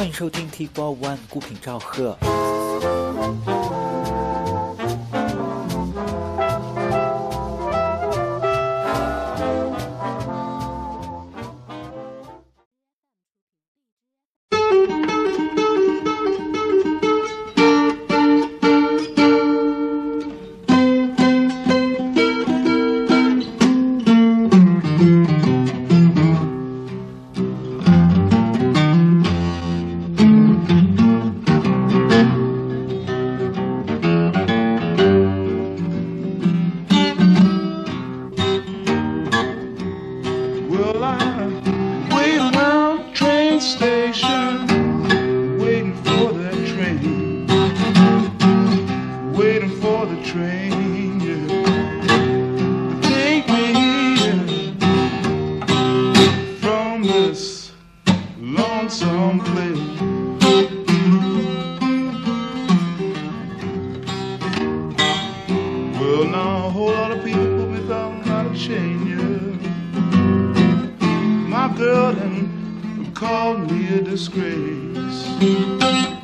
欢迎收听 T Four One 孤品赵贺。watching you. My girl and called me a disgrace.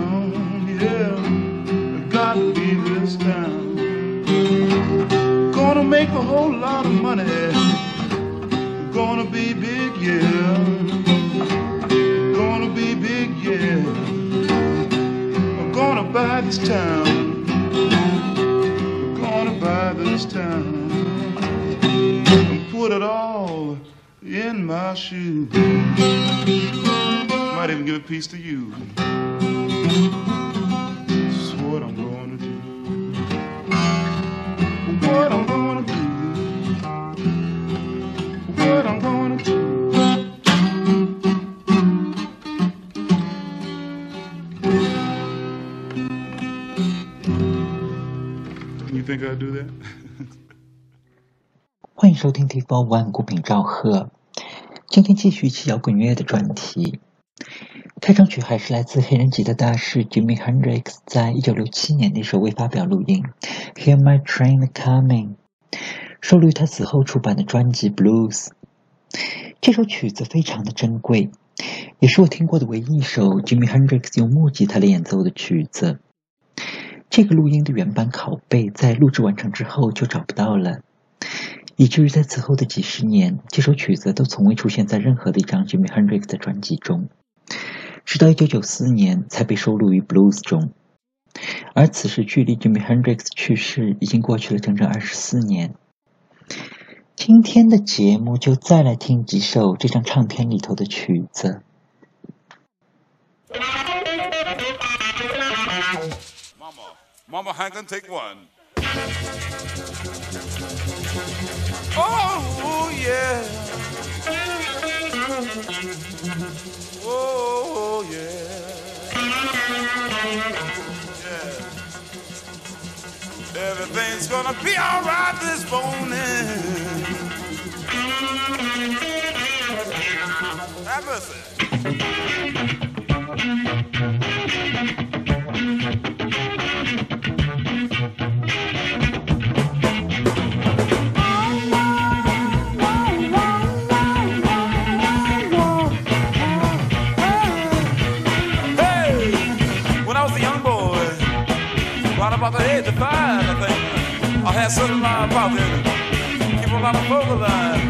Town, yeah. I gotta leave this town. Gonna make a whole lot of money. Gonna be big, yeah. Gonna be big, yeah. I'm gonna buy this town. Gonna buy this town. And put it all in my shoe. Might even give a piece to you. 欢迎收听 T Four One 孤品赵贺。今天继续一期摇滚乐的专题。开场曲还是来自黑人吉他大师 Jimi Hendrix 在一九六七年的一首未发表录音《Hear My Train Coming》，收录于他死后出版的专辑《Blues》。这首曲子非常的珍贵，也是我听过的唯一一首 Jimi Hendrix 用木吉他来演奏的曲子。这个录音的原版拷贝在录制完成之后就找不到了。以至于在此后的几十年，这首曲子都从未出现在任何的一张 Jimi Hendrix 的专辑中，直到1994年才被收录于《Blues》中。而此时距离 Jimi Hendrix 去世已经过去了整整二十四年。今天的节目就再来听几首这张唱片里头的曲子。Mama, Mama Hankin, take one. Oh, yeah. Oh, yeah. Yeah. Everything's gonna be alright this morning. Have. about the 85, I think. I had something about Keep a on the phone line.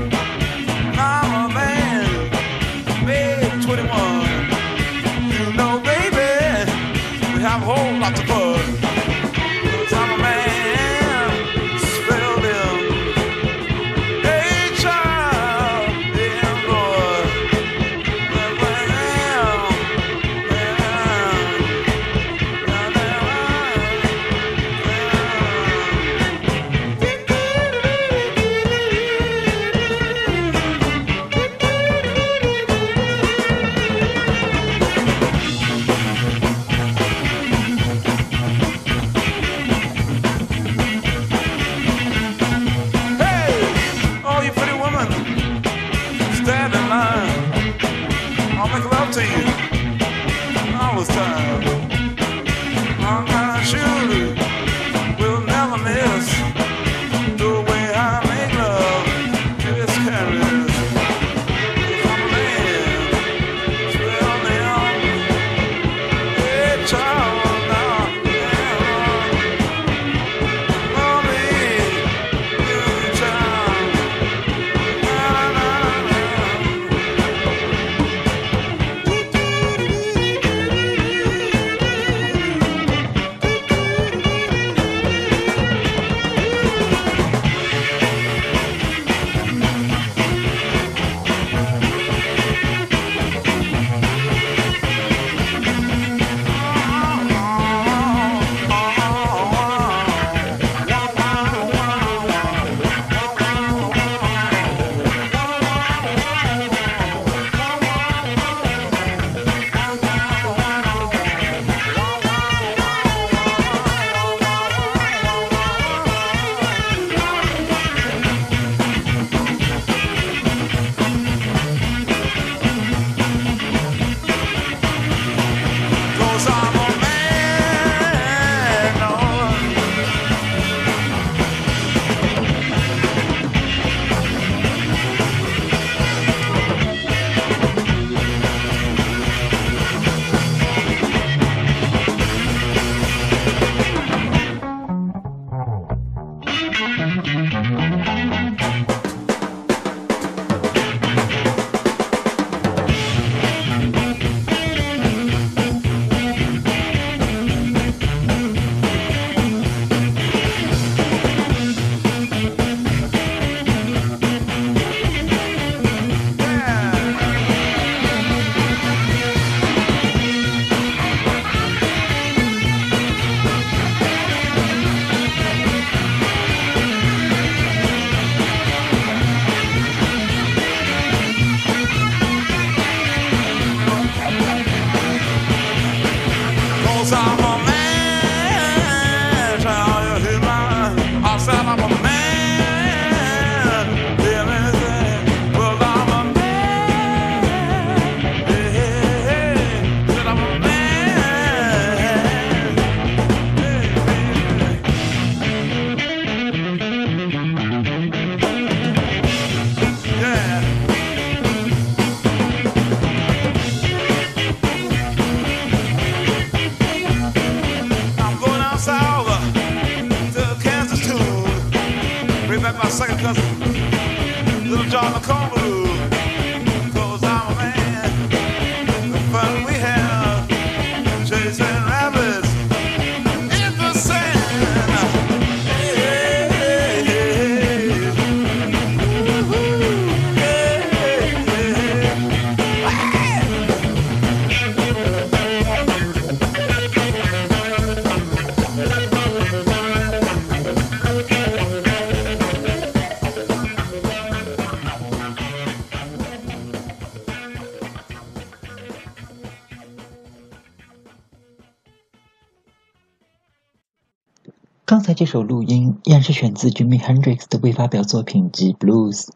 这首录音依然是选自 Jimi Hendrix 的未发表作品集《Blues》，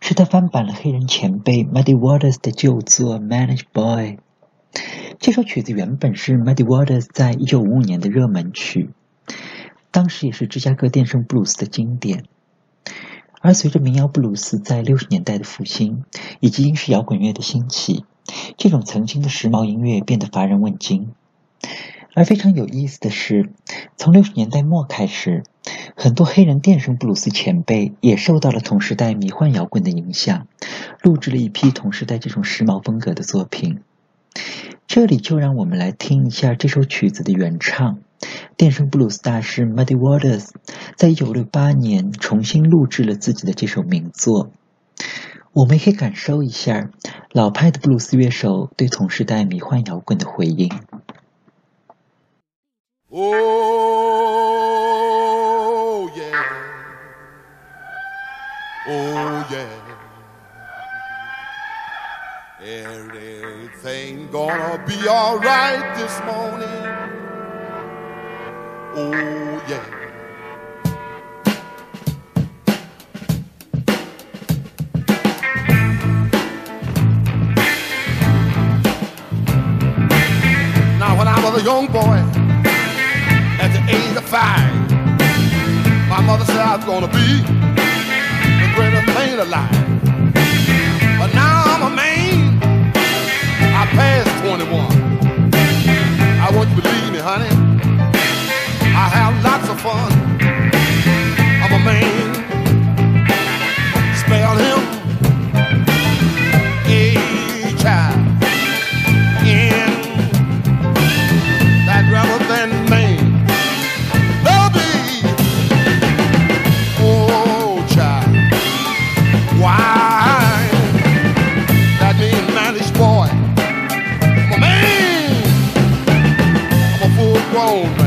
是他翻版了黑人前辈 Muddy Waters 的旧作《Manage Boy》。这首曲子原本是 Muddy Waters 在一九五五年的热门曲，当时也是芝加哥电声布鲁斯的经典。而随着民谣布鲁斯在六十年代的复兴，以及英式摇滚乐的兴起，这种曾经的时髦音乐变得乏人问津。而非常有意思的是，从六十年代末开始，很多黑人电声布鲁斯前辈也受到了同时代迷幻摇滚的影响，录制了一批同时代这种时髦风格的作品。这里就让我们来听一下这首曲子的原唱，电声布鲁斯大师 Muddy Waters 在一九六八年重新录制了自己的这首名作。我们可以感受一下老派的布鲁斯乐手对同时代迷幻摇滚的回应。Oh, yeah. Oh, yeah. Everything gonna be alright this morning. Oh, yeah. Now, when I was a young boy, five. My mother said I was gonna be the greatest man alive. But now I'm a man. I passed 21. I want you to believe me, honey. I have lots of fun. I'm a man. Spell him old.》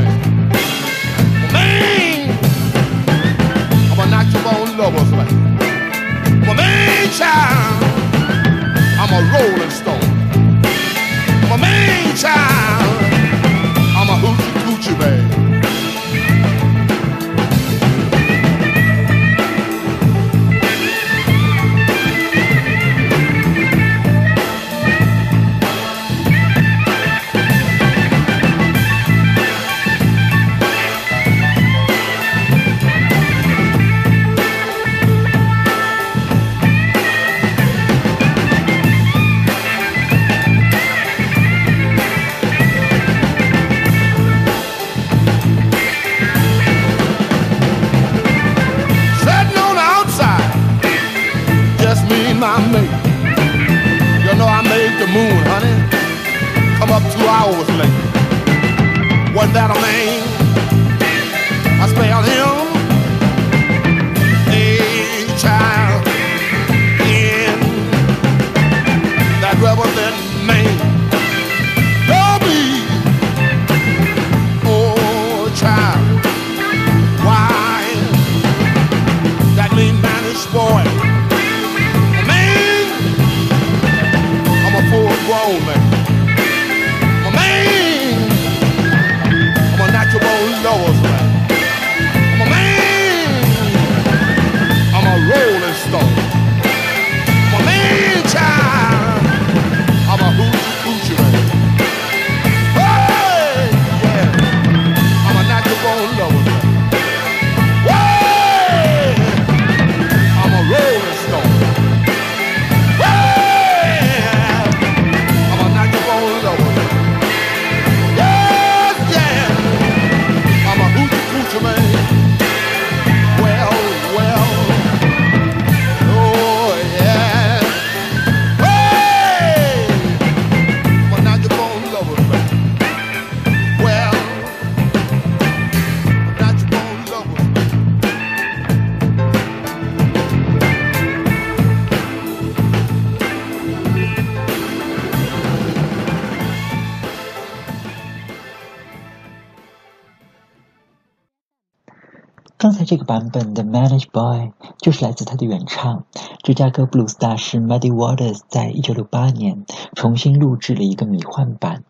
就是来自他的原唱，芝加哥布鲁斯大师 Muddy Waters 在一九六八年重新录制了一个迷幻版，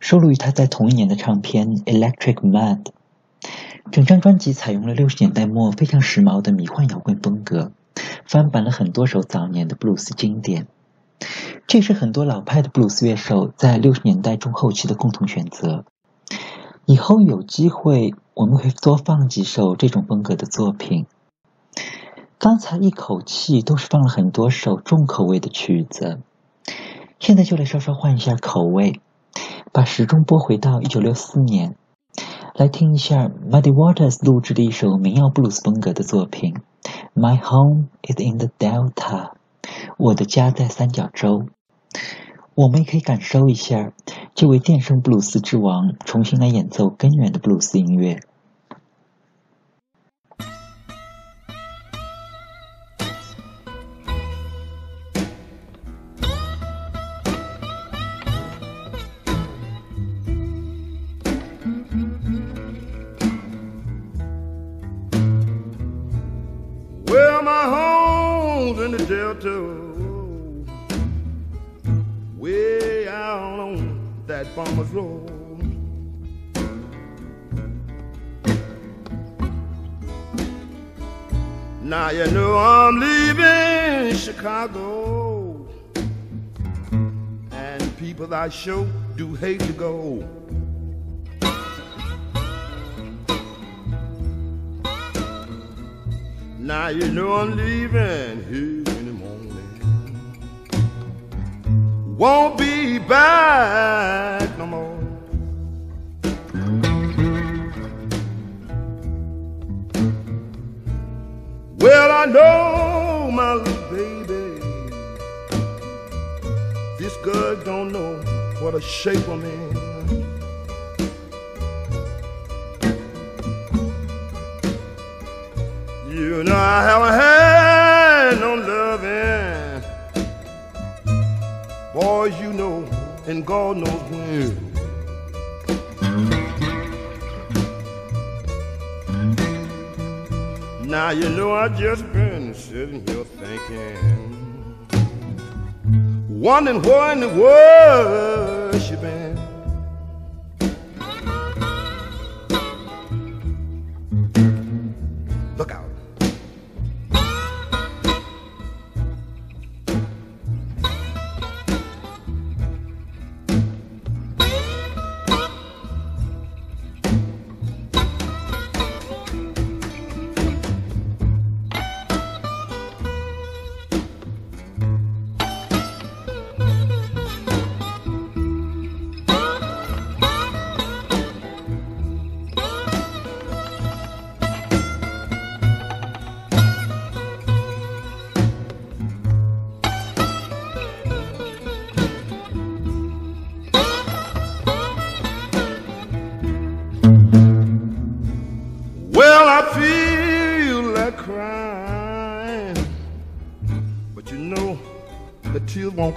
收录于他在同一年的唱片《Electric Mad》。整张专辑采用了六十年代末非常时髦的迷幻摇滚风格，翻版了很多首早年的布鲁斯经典。这是很多老派的布鲁斯乐手在六十年代中后期的共同选择。以后有机会，我们会多放几首这种风格的作品。刚才一口气都是放了很多首重口味的曲子，现在就来稍稍换一下口味，把时钟拨回到一九六四年，来听一下 Muddy Waters 录制的一首民谣布鲁斯风格的作品《My Home Is in the Delta》，我的家在三角洲。我们也可以感受一下这位电声布鲁斯之王重新来演奏根源的布鲁斯音乐。That farmer's road. Now you know I'm leaving Chicago, and people I sure do hate to go. Now you know I'm leaving here Won't be back no more. Well, I know my little baby. This girl don't know what a shape I'm in. You know I haven't had and God knows when. Now you know I just been sitting here thinking, wondering where in the world she been.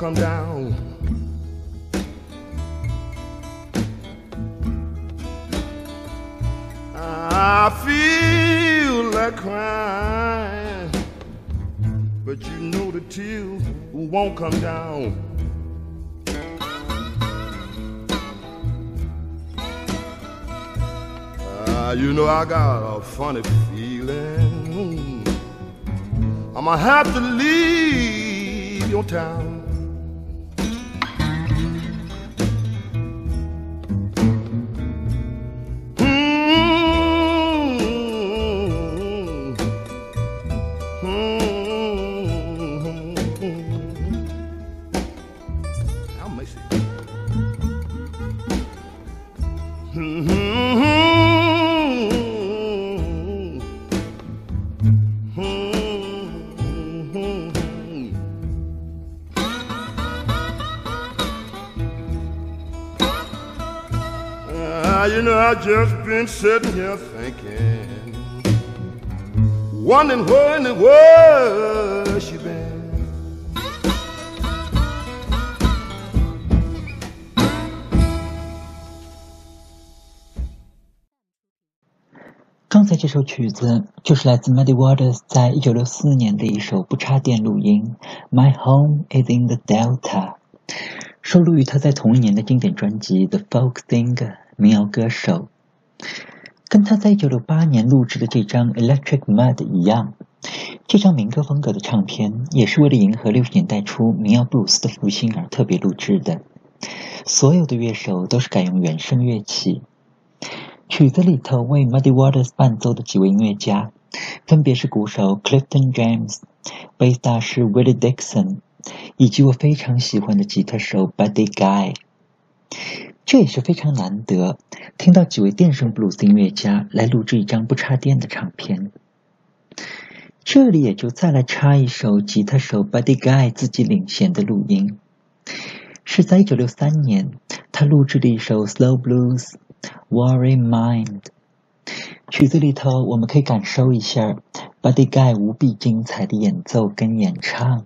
Come down. I feel like crying, but you know the tears won't come down. Ah, you know I got a funny feeling. I'ma have to leave your town. Just been sitting here thinking, wondering where in the world she been. 刚才这首曲子就是来自 Muddy Waters 在一九六四年的一首不插电录音，《My Home Is in the Delta》，收录于他在同一年的经典专辑《The Folk Singer》民谣歌手。跟他在一九六八年录制的这张《Electric Mud》一样，这张民歌风格的唱片也是为了迎合六十年代初民谣布鲁斯的复兴而特别录制的。所有的乐手都是改用原声乐器。曲子里头为 Muddy Waters 伴奏的几位音乐家，分别是鼓手 Clifton James、贝斯大师 Willie Dixon，以及我非常喜欢的吉他手 Buddy Guy。这也是非常难得，听到几位电声布鲁斯音乐家来录制一张不插电的唱片。这里也就再来插一首吉他手 Buddy Guy 自己领衔的录音，是在一九六三年，他录制的一首 Slow Blues Worry Mind。曲子里头我们可以感受一下 Buddy Guy 无比精彩的演奏跟演唱。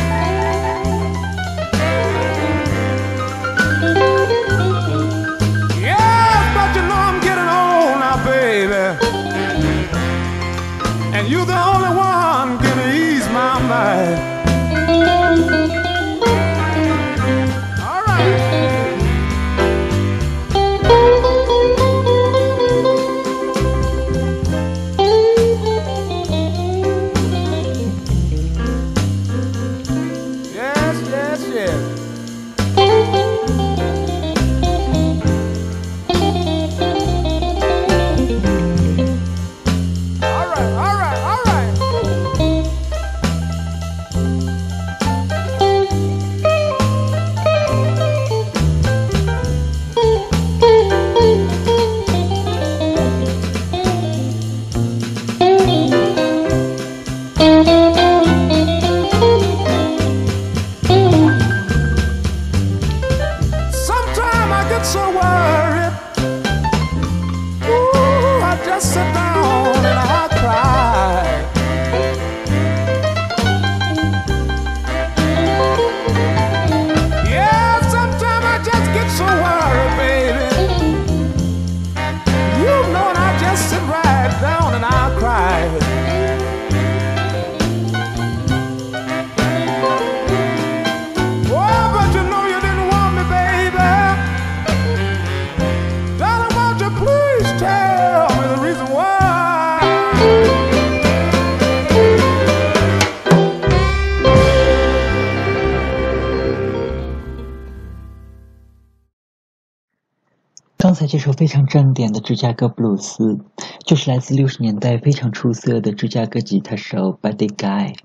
正点的芝加哥布鲁斯，就是来自六十年代非常出色的芝加哥吉他手 Buddy Guy。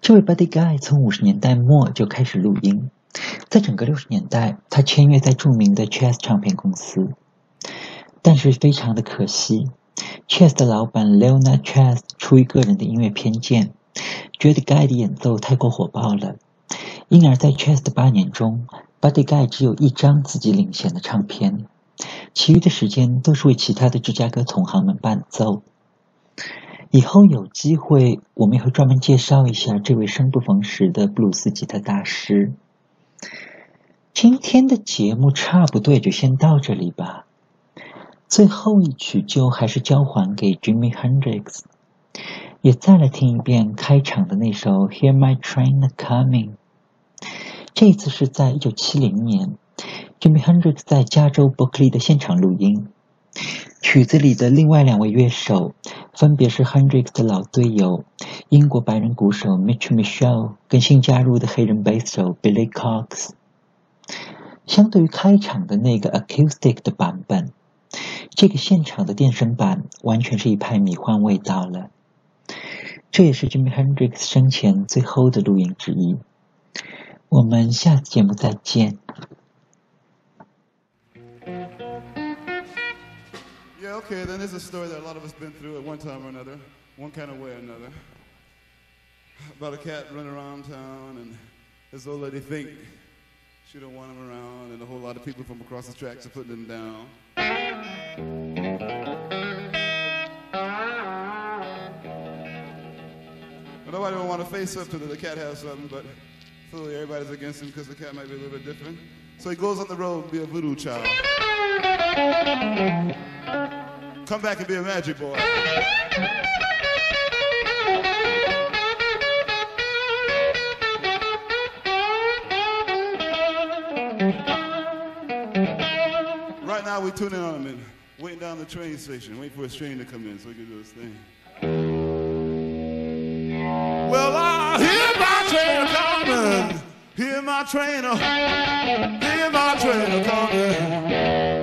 这位 Buddy Guy 从五十年代末就开始录音，在整个六十年代，他签约在著名的 Chess 唱片公司。但是非常的可惜，Chess 的老板 Leona Chess 出于个人的音乐偏见，觉得 Guy 的演奏太过火爆了，因而在 Chess 的八年中，Buddy Guy 只有一张自己领衔的唱片，其余的时间都是为其他的芝加哥同行们伴奏。以后有机会，我们也会专门介绍一下这位生不逢时的布鲁斯吉他大师。今天的节目差不多也就先到这里吧。最后一曲就还是交还给 Jimmy Hendrix，也再来听一遍开场的那首《Hear My Train Coming》。这次是在一九七零年，Jimmy Hendrix 在加州伯克利的现场录音。曲子里的另外两位乐手分别是 Hendrix 的老队友英国白人鼓手 Mitch Michelle 跟新加入的黑人贝斯手 Billy Cox。相对于开场的那个 acoustic 的版本，这个现场的电声版完全是一派迷幻味道了。这也是 Jimmy Hendrix 生前最后的录音之一。我们下次节目再见。Okay, then there's a story that a lot of us been through at one time or another, one kind of way or another. About a cat running around town, and this old lady think she don't want him around, and a whole lot of people from across the tracks are putting him down. But nobody will want to face up to that the cat has something, but clearly everybody's against him because the cat might be a little bit different. So he goes on the road and be a voodoo child. Come back and be a magic boy. Right now we're tuning on him and waiting down the train station, waiting for his train to come in so we can do his thing. Well, I hear my train a coming, hear my train a, hear my train a coming.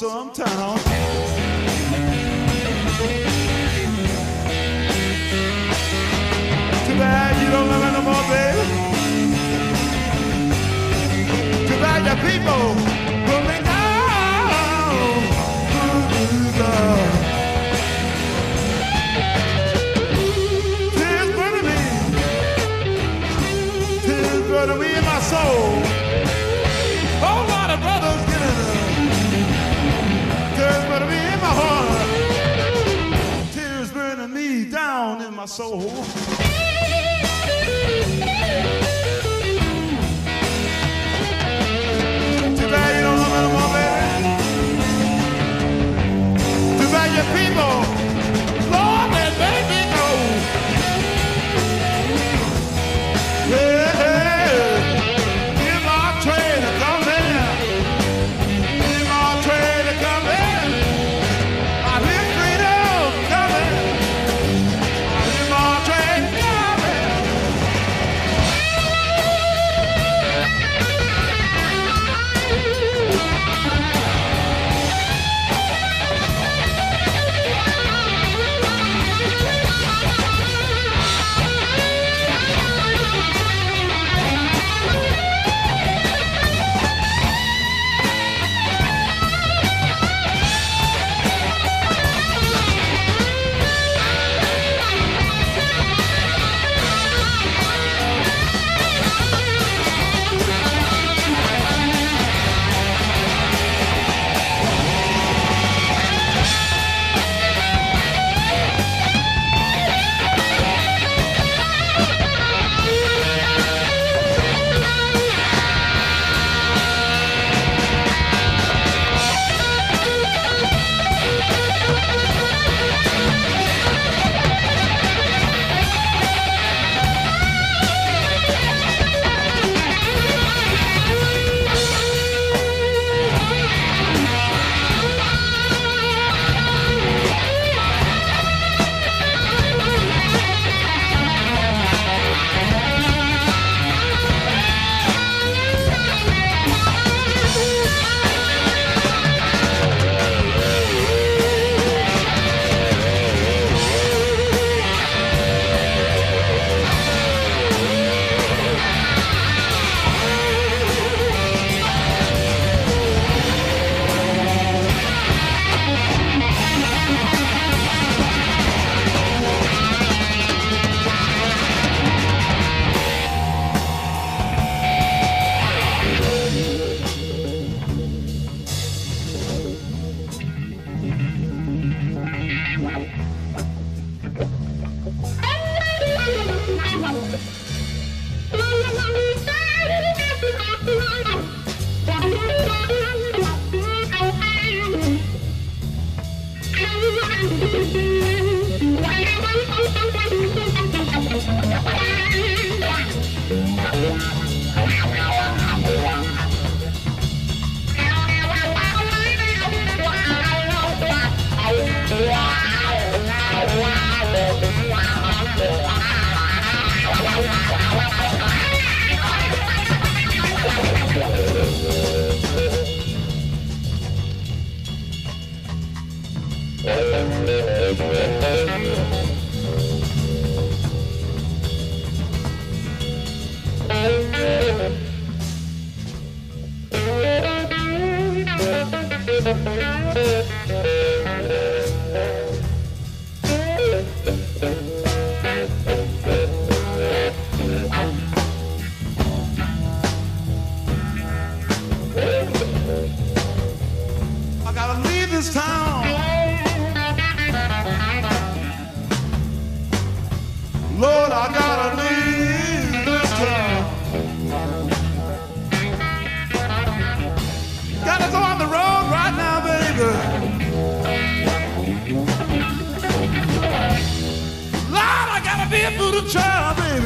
Town. Too bad you don't love me no more, baby. Too bad your people my soul. Too bad you don't love me no more, baby. Too bad your people,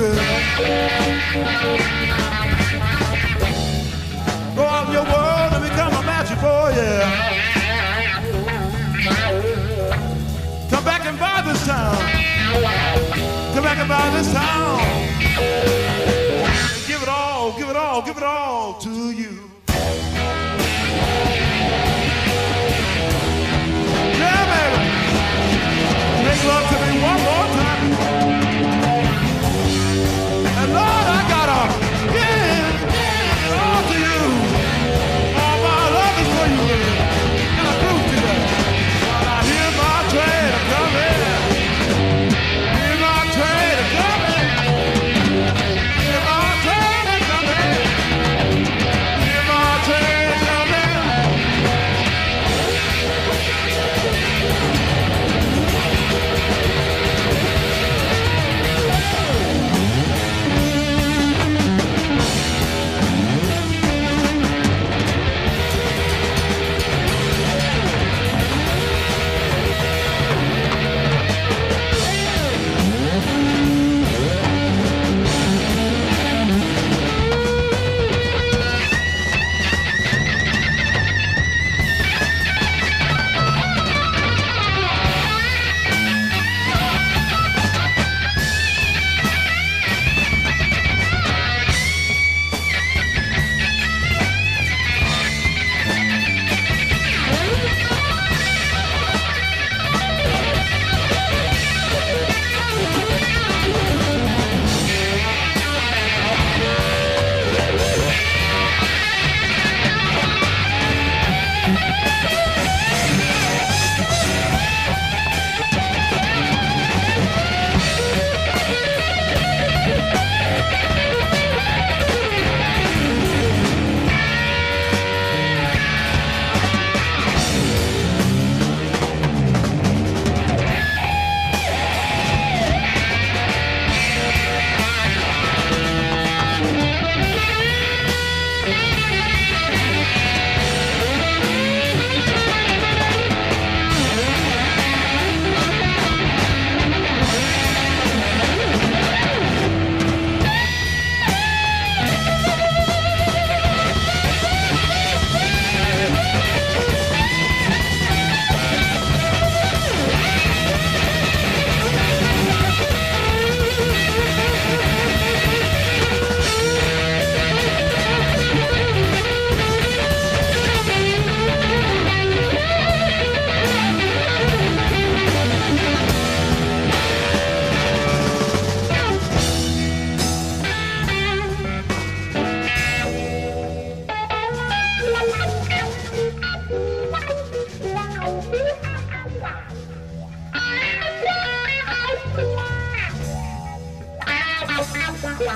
Go out in your world and become a. Come back and buy this town. Come back and buy this town. Give it all, give it all, give it all to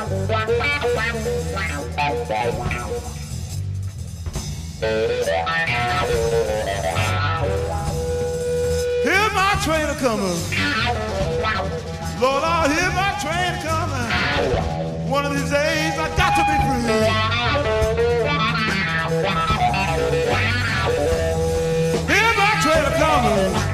Hear my train a coming. Lord, I hear my train coming. One of these days I got to be free. Hear my train a coming.